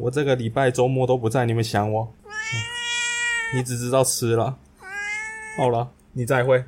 我这个礼拜周末都不在，你们想我？你只知道吃了。好了，你再会。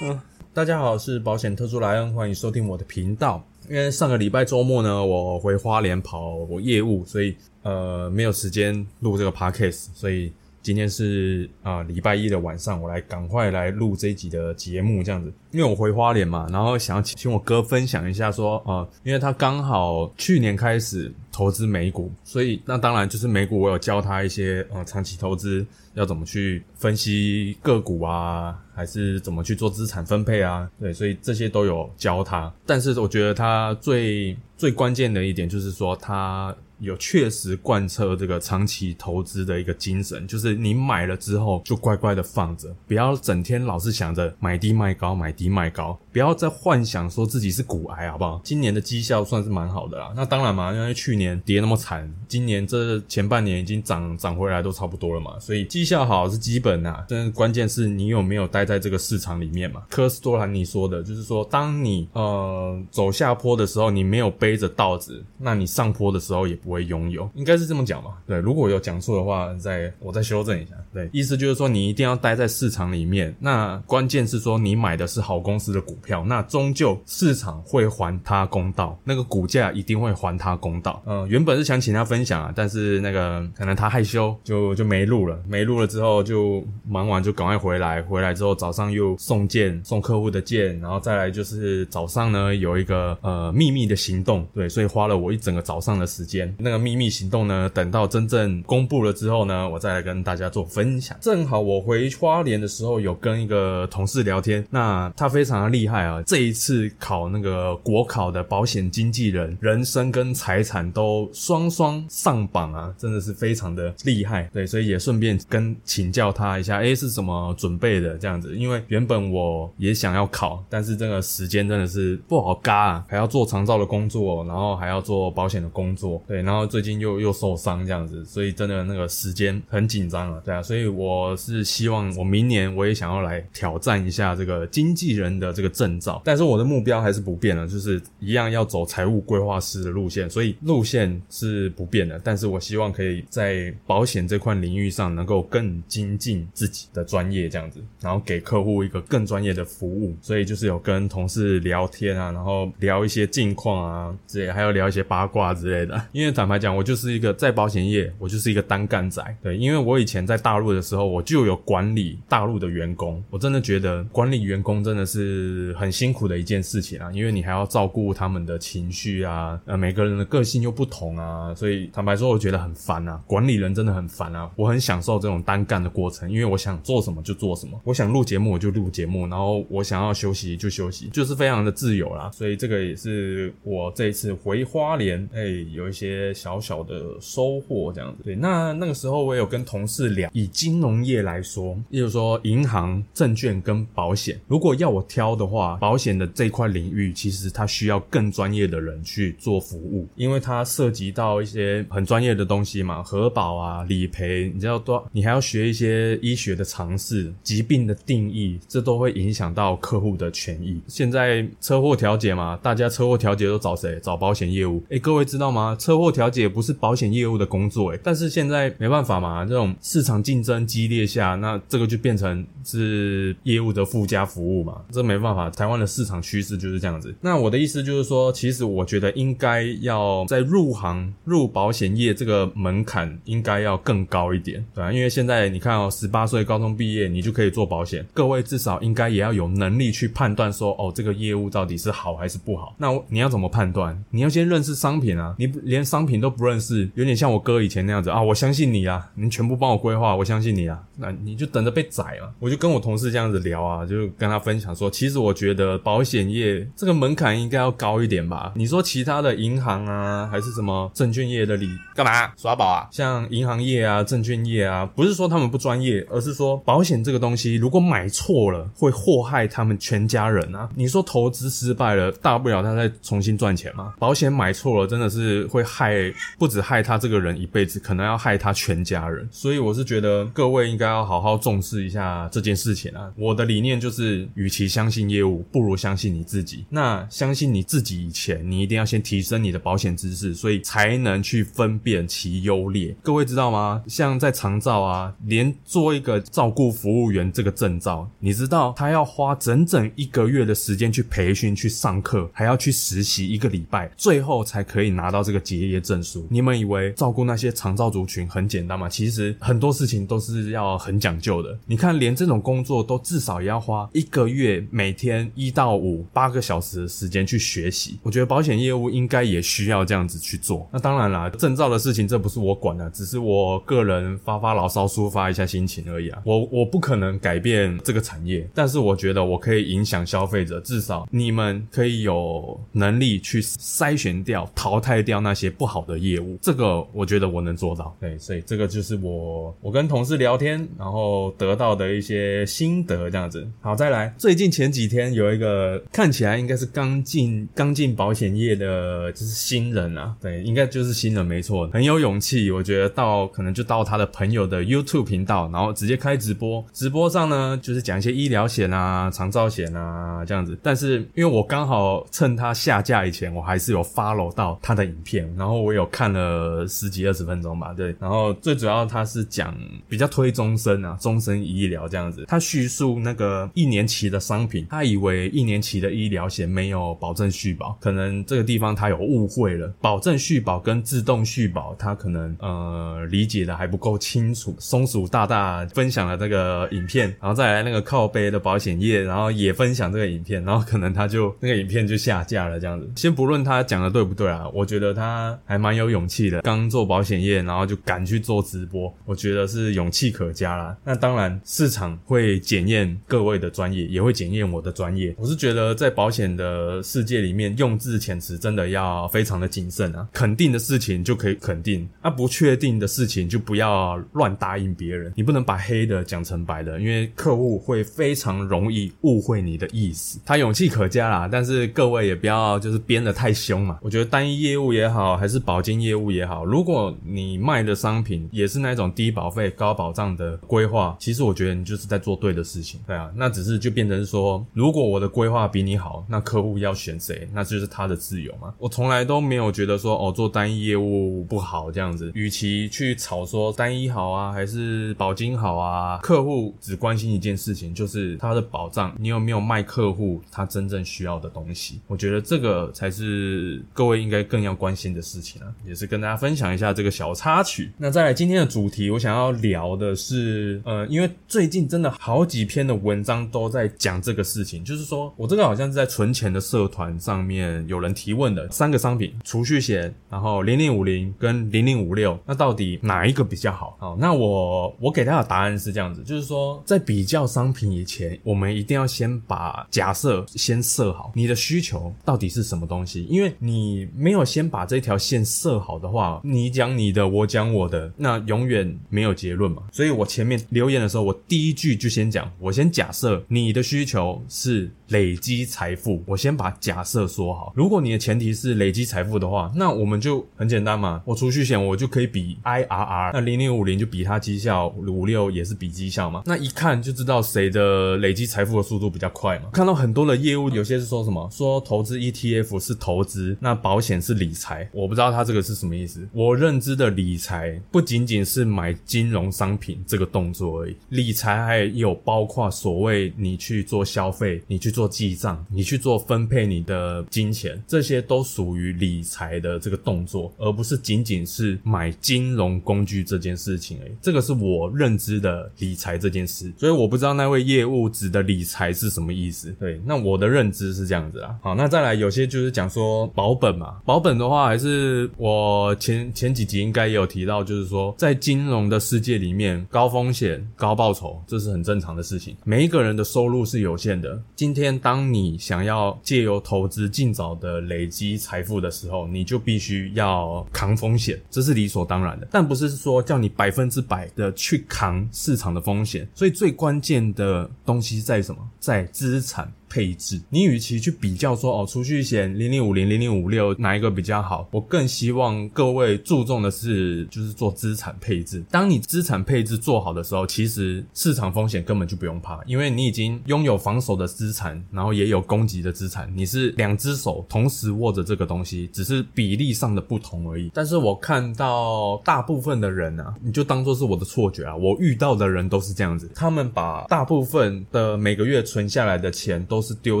嗯，大家好，是保险特助莱恩，欢迎收听我的频道。因为上个礼拜周末呢，我回花莲跑我业务，所以呃没有时间录这个 podcast，所以。今天是啊，礼拜一的晚上，我来赶快来录这一集的节目，这样子，因为我回花莲嘛，然后想要请我哥分享一下，说啊，因为他刚好去年开始投资美股，所以那当然就是美股，我有教他一些呃长期投资要怎么去分析个股啊，还是怎么去做资产分配啊，对，所以这些都有教他。但是我觉得他最最关键的一点就是说他。有确实贯彻这个长期投资的一个精神，就是你买了之后就乖乖的放着，不要整天老是想着买低卖高，买低卖高，不要再幻想说自己是股癌，好不好？今年的绩效算是蛮好的啦。那当然嘛，因为去年跌那么惨，今年这前半年已经涨涨回来都差不多了嘛，所以绩效好是基本呐。但是关键是你有没有待在这个市场里面嘛？科斯多兰尼说的就是说，当你呃走下坡的时候，你没有背着稻子，那你上坡的时候也。不会拥有，应该是这么讲吧？对，如果有讲错的话，再我再修正一下。对，意思就是说你一定要待在市场里面。那关键是说你买的是好公司的股票，那终究市场会还他公道，那个股价一定会还他公道。嗯，原本是想请他分享啊，但是那个可能他害羞，就就没录了。没录了之后就忙完就赶快回来，回来之后早上又送件送客户的件，然后再来就是早上呢有一个呃秘密的行动，对，所以花了我一整个早上的时间。那个秘密行动呢？等到真正公布了之后呢，我再来跟大家做分享。正好我回花莲的时候，有跟一个同事聊天，那他非常的厉害啊！这一次考那个国考的保险经纪人，人生跟财产都双双上榜啊，真的是非常的厉害。对，所以也顺便跟请教他一下，哎，是怎么准备的这样子？因为原本我也想要考，但是这个时间真的是不好嘎啊，还要做长照的工作，然后还要做保险的工作，对。然后最近又又受伤这样子，所以真的那个时间很紧张了，对啊，所以我是希望我明年我也想要来挑战一下这个经纪人的这个证照，但是我的目标还是不变了，就是一样要走财务规划师的路线，所以路线是不变的，但是我希望可以在保险这块领域上能够更精进自己的专业这样子，然后给客户一个更专业的服务，所以就是有跟同事聊天啊，然后聊一些近况啊之类，还有聊一些八卦之类的，因为。坦白讲，我就是一个在保险业，我就是一个单干仔。对，因为我以前在大陆的时候，我就有管理大陆的员工。我真的觉得管理员工真的是很辛苦的一件事情啊，因为你还要照顾他们的情绪啊，呃，每个人的个性又不同啊，所以坦白说，我觉得很烦啊。管理人真的很烦啊，我很享受这种单干的过程，因为我想做什么就做什么，我想录节目我就录节目，然后我想要休息就休息，就是非常的自由啦。所以这个也是我这一次回花莲，哎，有一些。小小的收获这样子，对，那那个时候我有跟同事聊，以金融业来说，例如说银行、证券跟保险，如果要我挑的话，保险的这块领域其实它需要更专业的人去做服务，因为它涉及到一些很专业的东西嘛，核保啊、理赔，你知道多，你还要学一些医学的常识、疾病的定义，这都会影响到客户的权益。现在车祸调解嘛，大家车祸调解都找谁？找保险业务。哎，各位知道吗？车祸调解不是保险业务的工作，诶，但是现在没办法嘛，这种市场竞争激烈下，那这个就变成是业务的附加服务嘛，这没办法，台湾的市场趋势就是这样子。那我的意思就是说，其实我觉得应该要在入行入保险业这个门槛应该要更高一点，对啊，因为现在你看哦，十八岁高中毕业你就可以做保险，各位至少应该也要有能力去判断说，哦，这个业务到底是好还是不好。那你要怎么判断？你要先认识商品啊，你连商品都不认识，有点像我哥以前那样子啊，我相信你啊，你全部帮我规划，我相信你啊，那你就等着被宰啊。我就跟我同事这样子聊啊，就跟他分享说，其实我觉得保险业这个门槛应该要高一点吧。你说其他的银行啊，还是什么证券业的理干嘛耍宝啊？像银行业啊、证券业啊，不是说他们不专业，而是说保险这个东西，如果买错了，会祸害他们全家人啊。你说投资失败了，大不了他再重新赚钱嘛。保险买错了，真的是会害，害不止害他这个人一辈子，可能要害他全家人。所以我是觉得各位应该要好好重视一下这件事情啊。我的理念就是，与其相信业务，不如相信你自己。那相信你自己以前，你一定要先提升你的保险知识，所以才能去分辨其优劣。各位知道吗？像在长照啊，连做一个照顾服务员这个证照，你知道他要花整整一个月的时间去培训、去上课，还要去实习一个礼拜，最后才可以拿到这个结业证书。你们以为照顾那些长照族群很简单吗？其实很多事情都是要很讲究的。你看，连这种工作都至少也要花一个月，每天一到五八个小时的时间去学习。我觉得保险业务应该也需要这样子去做。那当然啦，证照的事情这不是我管的，只是我个人发发牢骚、抒发一下心情而已啊。我我不可能改变这个产业，但是我觉得我可以影响消费者，至少你们可以有能力去筛选掉、淘汰掉那些不好的业务。这个我觉得我能做到。对，所以这个就是我我跟同事聊天，然后得到的一些心得，这样子。好，再来，最近前几天有一个看起来应该是刚进刚进保险业的，就是新人啊，对，应该就是新人，没错，很有勇气。我觉得到可能就到他的朋友的 YouTube 频道，然后直接开直播，直播上呢就是讲一些医疗险啊、长照险啊这样子。但是因为我刚好趁他下架以前，我还是有 follow 到他的影片，然后我有看了十几二十分钟吧，对，然后最主要他是讲比较推终身啊，终身医疗这样子，他叙述那个一年期的商品，他以为一年期的医疗险没有保证续保，可能这个地方他有误会了，保证续保跟自动续保，他可能呃理解的还不够清楚。松鼠大大分享了这个影片，然后再来那个靠背的保险业，然后也分享这个影片，然后可能他就那个影片就下架了这样子。先不论他讲的对不对啊，我觉得他还蛮有勇气的，刚做保险业，然后就敢去做直播，我觉得是勇气可嘉啦。那当然市场会检验各位的专业，也会检验我的专业。我是觉得在保险的世界里面，用字遣词真的要非常的谨慎啊。肯定的事情就可以肯定，啊不确定的事情就不要乱答应别人。你不能把黑的讲成白的，因为客户会非常容易误会你的意思。他勇气可嘉啦，但是各位也不要就是编的太凶嘛。我觉得单一业务也好，还是保金业务也好，如果你卖的商品也是那种低保费高保障的规划，其实我觉得你就是在做对的事情。对啊，那只是就变成说，如果我的规划比你好，那客户要选谁，那就是他的自由嘛。我从来都没有觉得说哦，做单一业务不好这样子。与其去吵说单一好啊，还是保金好啊，客户只关心一件事情，就是他的保障，你有没有卖客户他真正需要的东西？我觉得这个才是各位应该更要关心的事情啊，也是跟大家分享一下这个小插曲。那再来今天的主题，我想要聊的是，呃，因为最近真的好几篇的文章都在讲这个事情，就是说我这个好像是在存钱的社团上面有人提问的，三个商品，储蓄险，然后零零五零跟零零五六，那到底哪一个比较好？好，那我我给大家的答案是这样子，就是说在比较商品以前，我们一定要先把假设先设好，你的需求到底是什么东西？因为你没有先把这条线设好的话，你讲你的，我讲我的，那永远没有结论嘛。所以我前面留言的时候，我第一句就先讲，我先假设你的需求是累积财富，我先把假设说好。如果你的前提是累积财富的话，那我们就很简单嘛，我储蓄险我就可以比 IRR，那零零五零就比它绩效，五六也是比绩效嘛。那一看就知道谁的累积财富的速度比较快嘛。看到很多的业务，有些是说什么说投资 ETF 是投资，那保险是理财，我不知道。道他这个是什么意思。我认知的理财不仅仅是买金融商品这个动作而已，理财还有包括所谓你去做消费，你去做记账，你去做分配你的金钱，这些都属于理财的这个动作，而不是仅仅是买金融工具这件事情而已。这个是我认知的理财这件事，所以我不知道那位业务指的理财是什么意思。对，那我的认知是这样子啦。好，那再来有些就是讲说保本嘛，保本的话还是是我前前几集应该也有提到，就是说在金融的世界里面，高风险高报酬这是很正常的事情。每一个人的收入是有限的，今天当你想要借由投资尽早的累积财富的时候，你就必须要扛风险，这是理所当然的。但不是说叫你百分之百的去扛市场的风险，所以最关键的东西在什么？在资产。配置，你与其去比较说哦，储蓄险零零五零零零五六哪一个比较好，我更希望各位注重的是就是做资产配置。当你资产配置做好的时候，其实市场风险根本就不用怕，因为你已经拥有防守的资产，然后也有攻击的资产，你是两只手同时握着这个东西，只是比例上的不同而已。但是我看到大部分的人啊，你就当做是我的错觉啊，我遇到的人都是这样子，他们把大部分的每个月存下来的钱都。都是丢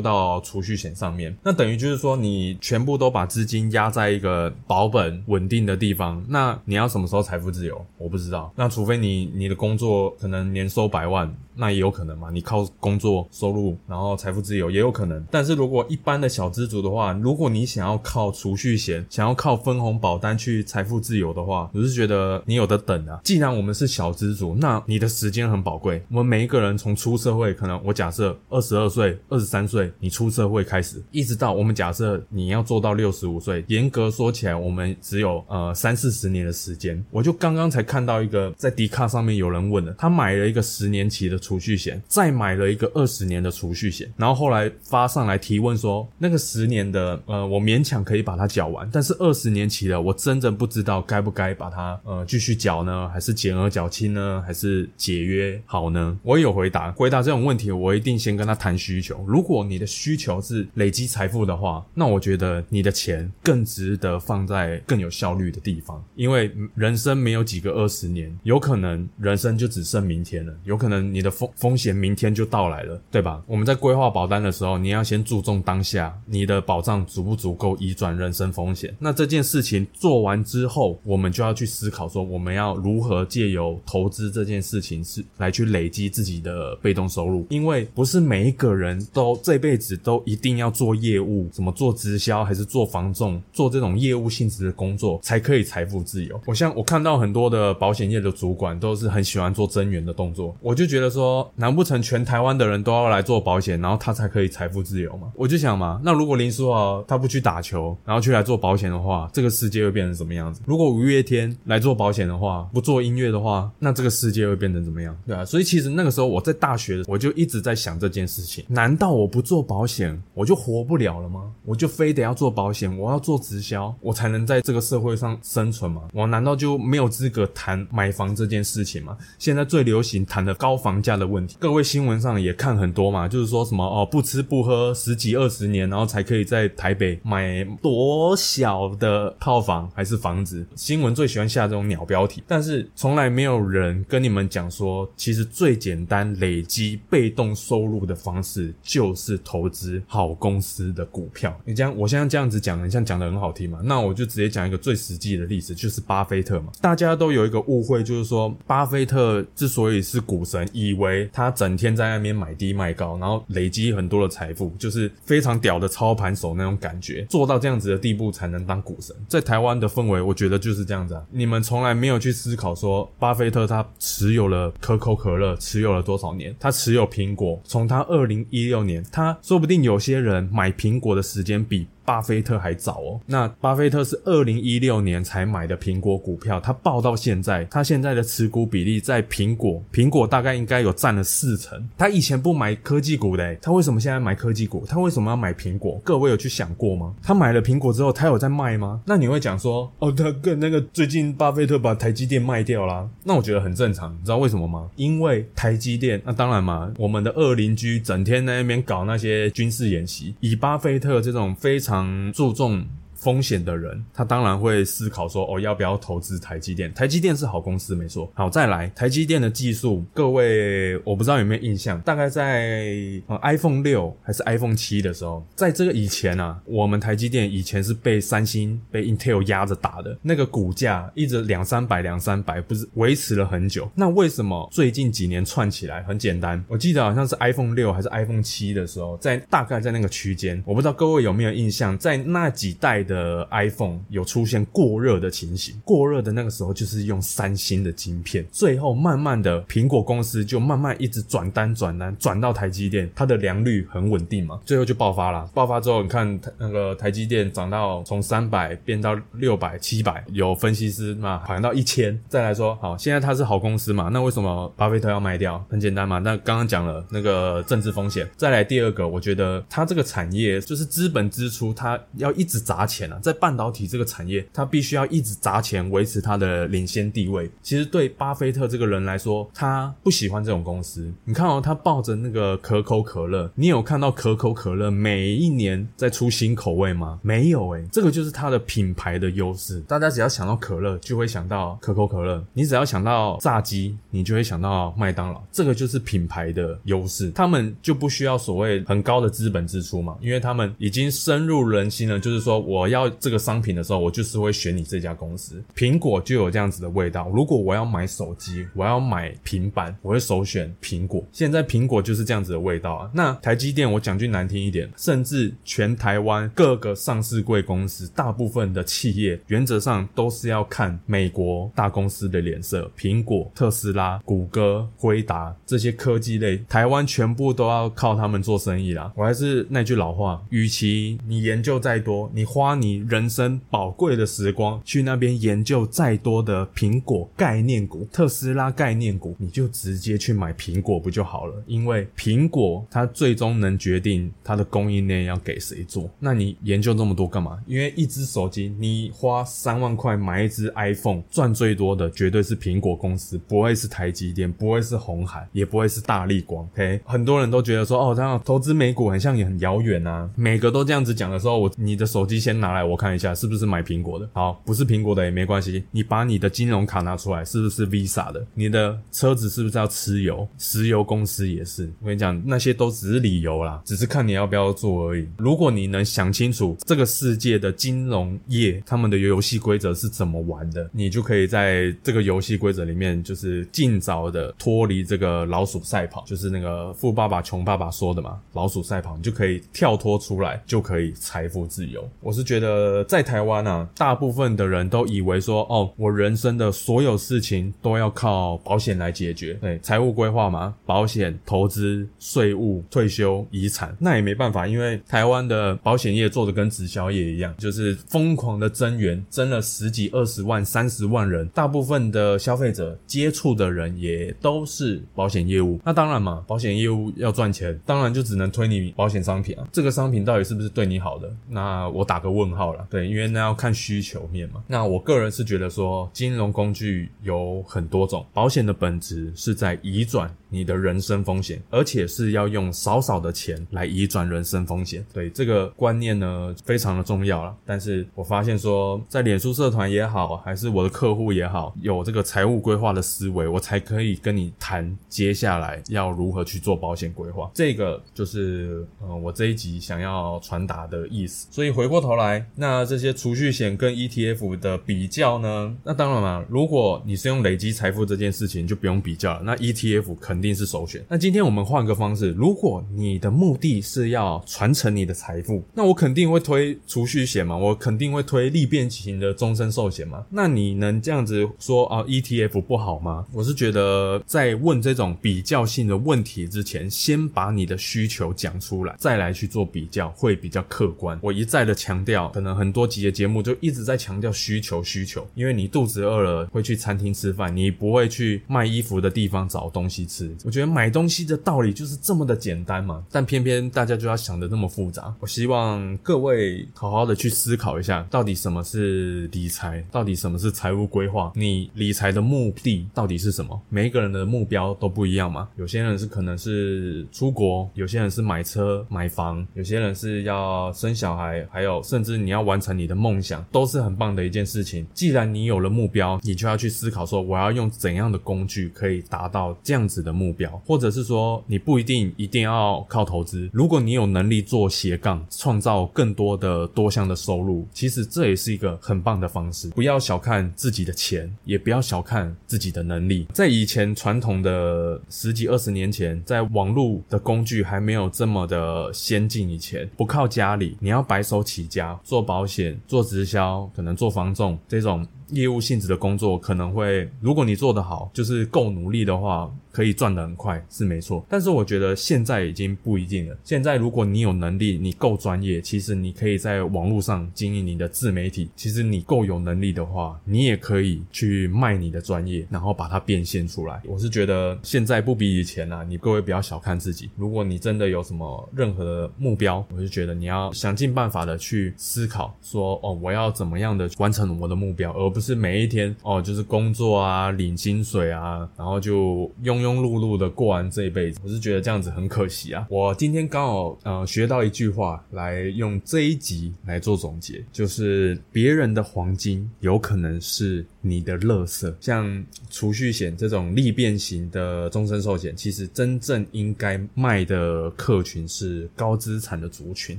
到储蓄险上面，那等于就是说你全部都把资金压在一个保本稳定的地方，那你要什么时候财富自由？我不知道。那除非你你的工作可能年收百万。那也有可能嘛？你靠工作收入，然后财富自由也有可能。但是如果一般的小资族的话，如果你想要靠储蓄险，想要靠分红保单去财富自由的话，我是觉得你有的等啊。既然我们是小资族，那你的时间很宝贵。我们每一个人从出社会，可能我假设二十二岁、二三岁，你出社会开始，一直到我们假设你要做到六十五岁，严格说起来，我们只有呃三四十年的时间。我就刚刚才看到一个在迪卡上面有人问的，他买了一个十年期的。储蓄险，再买了一个二十年的储蓄险，然后后来发上来提问说，那个十年的，呃，我勉强可以把它缴完，但是二十年期的，我真的不知道该不该把它，呃，继续缴呢，还是减额缴清呢，还是解约好呢？我有回答，回答这种问题，我一定先跟他谈需求。如果你的需求是累积财富的话，那我觉得你的钱更值得放在更有效率的地方，因为人生没有几个二十年，有可能人生就只剩明天了，有可能你的。风风险明天就到来了，对吧？我们在规划保单的时候，你要先注重当下，你的保障足不足够移转人生风险。那这件事情做完之后，我们就要去思考说，我们要如何借由投资这件事情是来去累积自己的被动收入。因为不是每一个人都这辈子都一定要做业务，怎么做直销还是做房仲，做这种业务性质的工作才可以财富自由。我像我看到很多的保险业的主管都是很喜欢做增援的动作，我就觉得。说难不成全台湾的人都要来做保险，然后他才可以财富自由吗？我就想嘛，那如果林书豪他不去打球，然后去来做保险的话，这个世界会变成什么样子？如果五月天来做保险的话，不做音乐的话，那这个世界会变成怎么样？对啊，所以其实那个时候我在大学，我就一直在想这件事情：难道我不做保险，我就活不了了吗？我就非得要做保险，我要做直销，我才能在这个社会上生存吗？我难道就没有资格谈买房这件事情吗？现在最流行谈的高房价。的问题，各位新闻上也看很多嘛，就是说什么哦，不吃不喝十几二十年，然后才可以在台北买多小的套房还是房子。新闻最喜欢下这种鸟标题，但是从来没有人跟你们讲说，其实最简单累积被动收入的方式就是投资好公司的股票。你这样，我现在这样子讲，你像讲的很好听嘛？那我就直接讲一个最实际的例子，就是巴菲特嘛。大家都有一个误会，就是说巴菲特之所以是股神，以为他整天在那边买低卖高，然后累积很多的财富，就是非常屌的操盘手那种感觉，做到这样子的地步才能当股神。在台湾的氛围，我觉得就是这样子啊。你们从来没有去思考说，巴菲特他持有了可口可乐，持有了多少年？他持有苹果，从他二零一六年，他说不定有些人买苹果的时间比。巴菲特还早哦，那巴菲特是二零一六年才买的苹果股票，他报到现在，他现在的持股比例在苹果，苹果大概应该有占了四成。他以前不买科技股的，他为什么现在买科技股？他为什么要买苹果？各位有去想过吗？他买了苹果之后，他有在卖吗？那你会讲说，哦，他跟那个最近巴菲特把台积电卖掉啦，那我觉得很正常，你知道为什么吗？因为台积电，那当然嘛，我们的二邻居整天在那边搞那些军事演习，以巴菲特这种非常。常注重风险的人，他当然会思考说，哦，要不要投资台积电？台积电是好公司，没错。好，再来，台积电的技术，各位我不知道有没有印象，大概在呃 iPhone 六还是 iPhone 七的时候，在这个以前啊，我们台积电以前是被三星、被 Intel 压着打的，那个股价一直两三百、两三百，不是维持了很久。那为什么最近几年窜起来？很简单，我记得好像是 iPhone 六还是 iPhone 七的时候，在大概在那个区间，我不知道各位有没有印象，在那几代的 iPhone 有出现过热的情形。过热的那个时候，就是用三星的晶片，最后慢慢的苹果公司就慢慢一直转单转单转到台积电，它的良率很稳定嘛，最后就爆发了。爆发之后，你看那个台积电涨到从三百变到六百、七百，有分析师嘛，好像到一千。再来说，好，现在它是好公司嘛，那为什么巴菲特要卖掉？很简单嘛，那刚刚讲了那个政治风险。再来第二个，我觉得它这个产业就是资本支出，它要一直砸钱钱啊，在半导体这个产业，它必须要一直砸钱维持它的领先地位。其实对巴菲特这个人来说，他不喜欢这种公司。你看哦，他抱着那个可口可乐，你有看到可口可乐每一年在出新口味吗？没有诶，这个就是它的品牌的优势。大家只要想到可乐，就会想到可口可乐；你只要想到炸鸡，你就会想到麦当劳。这个就是品牌的优势，他们就不需要所谓很高的资本支出嘛，因为他们已经深入人心了。就是说，我要这个商品的时候，我就是会选你这家公司。苹果就有这样子的味道。如果我要买手机，我要买平板，我会首选苹果。现在苹果就是这样子的味道啊。那台积电，我讲句难听一点，甚至全台湾各个上市贵公司，大部分的企业原则上都是要看美国大公司的脸色。苹果、特斯拉、谷歌、辉达这些科技类，台湾全部都要靠他们做生意啦。我还是那句老话，与其你研究再多，你花你人生宝贵的时光去那边研究再多的苹果概念股、特斯拉概念股，你就直接去买苹果不就好了？因为苹果它最终能决定它的供应链要给谁做。那你研究这么多干嘛？因为一只手机，你花三万块买一只 iPhone，赚最多的绝对是苹果公司，不会是台积电，不会是红海，也不会是大力光。OK，很多人都觉得说，哦，这样投资美股很像也很遥远啊。每个都这样子讲的时候，我你的手机先拿拿来我看一下，是不是买苹果的？好，不是苹果的也没关系，你把你的金融卡拿出来，是不是 Visa 的？你的车子是不是要吃油？石油公司也是。我跟你讲，那些都只是理由啦，只是看你要不要做而已。如果你能想清楚这个世界的金融业他们的游戏规则是怎么玩的，你就可以在这个游戏规则里面，就是尽早的脱离这个老鼠赛跑，就是那个富爸爸穷爸爸说的嘛，老鼠赛跑，你就可以跳脱出来，就可以财富自由。我是觉觉得在台湾啊，大部分的人都以为说，哦，我人生的所有事情都要靠保险来解决，对，财务规划嘛，保险、投资、税务、退休、遗产，那也没办法，因为台湾的保险业做的跟直销业一样，就是疯狂的增员，增了十几、二十万、三十万人，大部分的消费者接触的人也都是保险业务。那当然嘛，保险业务要赚钱，当然就只能推你保险商品啊。这个商品到底是不是对你好的？那我打个问号了。对，因为那要看需求面嘛。那我个人是觉得说，金融工具有很多种，保险的本质是在移转你的人生风险，而且是要用少少的钱来移转人生风险。对这个观念呢，非常的重要了。但是我发现说，在脸书社团也好，还是我的客户也好，有这个财务规划的思维，我才可以跟你谈接下来要如何去做保险规划。这个就是呃，我这一集想要传达的意思。所以回过头来，那这些储蓄险跟 ETF 的比较呢？那当然嘛，如果你是用累积财富这件事情，就不用比较了。那 ETF 肯定是首选。那今天我们换个方式，如果你的目的是要传承你的财富，那我肯定会推储蓄险嘛，我肯定会推利变型的终身寿险嘛。那你能这样子说啊？ETF 不好吗？我是觉得在问这种比较性的问题之前，先把你的需求讲出来，再来去做比较，会比较客观。我一再的强调，可能很多集的节目就一直在强调需求需求，因为你肚子饿了会去餐厅吃饭，你不会去卖衣服的地方找东西吃。我觉得买东西的道理就是这么的简单嘛，但偏偏大家就要想的那么复杂。我希望各位好好的去思考一下，到底什么是理财，到底什么是财务规划，你理财的目的到底是什么？每一个人的目标都不一样嘛，有些人是可能是出国，有些人是买车买房，有些人是要生小孩，还有甚至。你要完成你的梦想，都是很棒的一件事情。既然你有了目标，你就要去思考说，我要用怎样的工具可以达到这样子的目标，或者是说，你不一定一定要靠投资。如果你有能力做斜杠，创造更多的多项的收入，其实这也是一个很棒的方式。不要小看自己的钱，也不要小看自己的能力。在以前传统的十几二十年前，在网络的工具还没有这么的先进以前，不靠家里，你要白手起家做保险、做直销，可能做房仲这种。业务性质的工作可能会，如果你做得好，就是够努力的话，可以赚得很快，是没错。但是我觉得现在已经不一定了。现在如果你有能力，你够专业，其实你可以在网络上经营你的自媒体。其实你够有能力的话，你也可以去卖你的专业，然后把它变现出来。我是觉得现在不比以前啊，你各位不要小看自己。如果你真的有什么任何的目标，我就觉得你要想尽办法的去思考，说哦，我要怎么样的完成我的目标，而不是每一天哦，就是工作啊，领薪水啊，然后就庸庸碌碌的过完这一辈子。我是觉得这样子很可惜啊。我今天刚好呃学到一句话，来用这一集来做总结，就是别人的黄金有可能是你的垃圾。像储蓄险这种利变型的终身寿险，其实真正应该卖的客群是高资产的族群，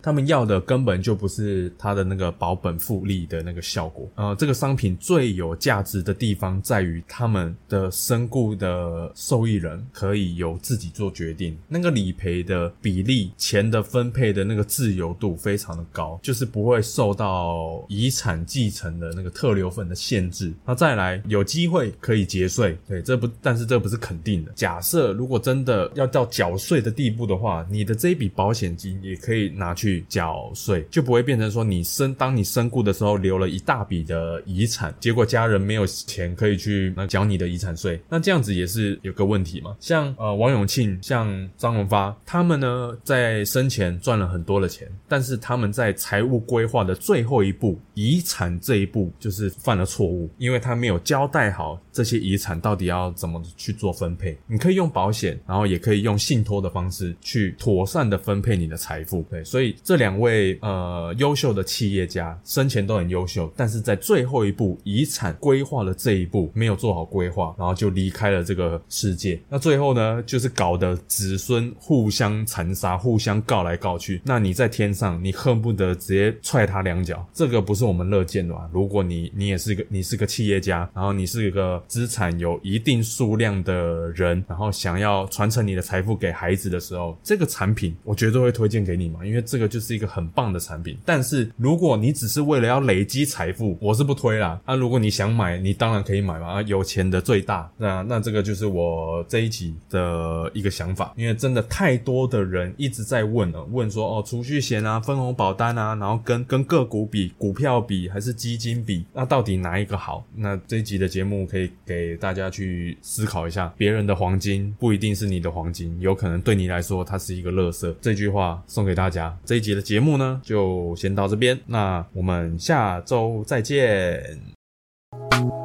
他们要的根本就不是它的那个保本复利的那个效果。呃，这个商品。最有价值的地方在于，他们的身故的受益人可以由自己做决定，那个理赔的比例、钱的分配的那个自由度非常的高，就是不会受到遗产继承的那个特留份的限制。那再来，有机会可以节税，对，这不，但是这不是肯定的。假设如果真的要到缴税的地步的话，你的这一笔保险金也可以拿去缴税，就不会变成说你身当你身故的时候留了一大笔的遗产。结果家人没有钱可以去那缴你的遗产税，那这样子也是有个问题嘛。像呃王永庆、像张荣发，他们呢在生前赚了很多的钱，但是他们在财务规划的最后一步，遗产这一步就是犯了错误，因为他没有交代好这些遗产到底要怎么去做分配。你可以用保险，然后也可以用信托的方式去妥善的分配你的财富。对，所以这两位呃优秀的企业家生前都很优秀，但是在最后一步。遗产规划的这一步没有做好规划，然后就离开了这个世界。那最后呢，就是搞得子孙互相残杀，互相告来告去。那你在天上，你恨不得直接踹他两脚。这个不是我们乐见的吧？如果你你也是个你是个企业家，然后你是一个资产有一定数量的人，然后想要传承你的财富给孩子的时候，这个产品我绝对会推荐给你嘛，因为这个就是一个很棒的产品。但是如果你只是为了要累积财富，我是不推啦。那如果你想买，你当然可以买嘛。啊，有钱的最大。那那这个就是我这一集的一个想法。因为真的太多的人一直在问了，问说哦，储蓄险啊，分红保单啊，然后跟跟个股比，股票比还是基金比，那到底哪一个好？那这一集的节目可以给大家去思考一下。别人的黄金不一定是你的黄金，有可能对你来说它是一个垃圾。这句话送给大家。这一集的节目呢，就先到这边。那我们下周再见。Thank you.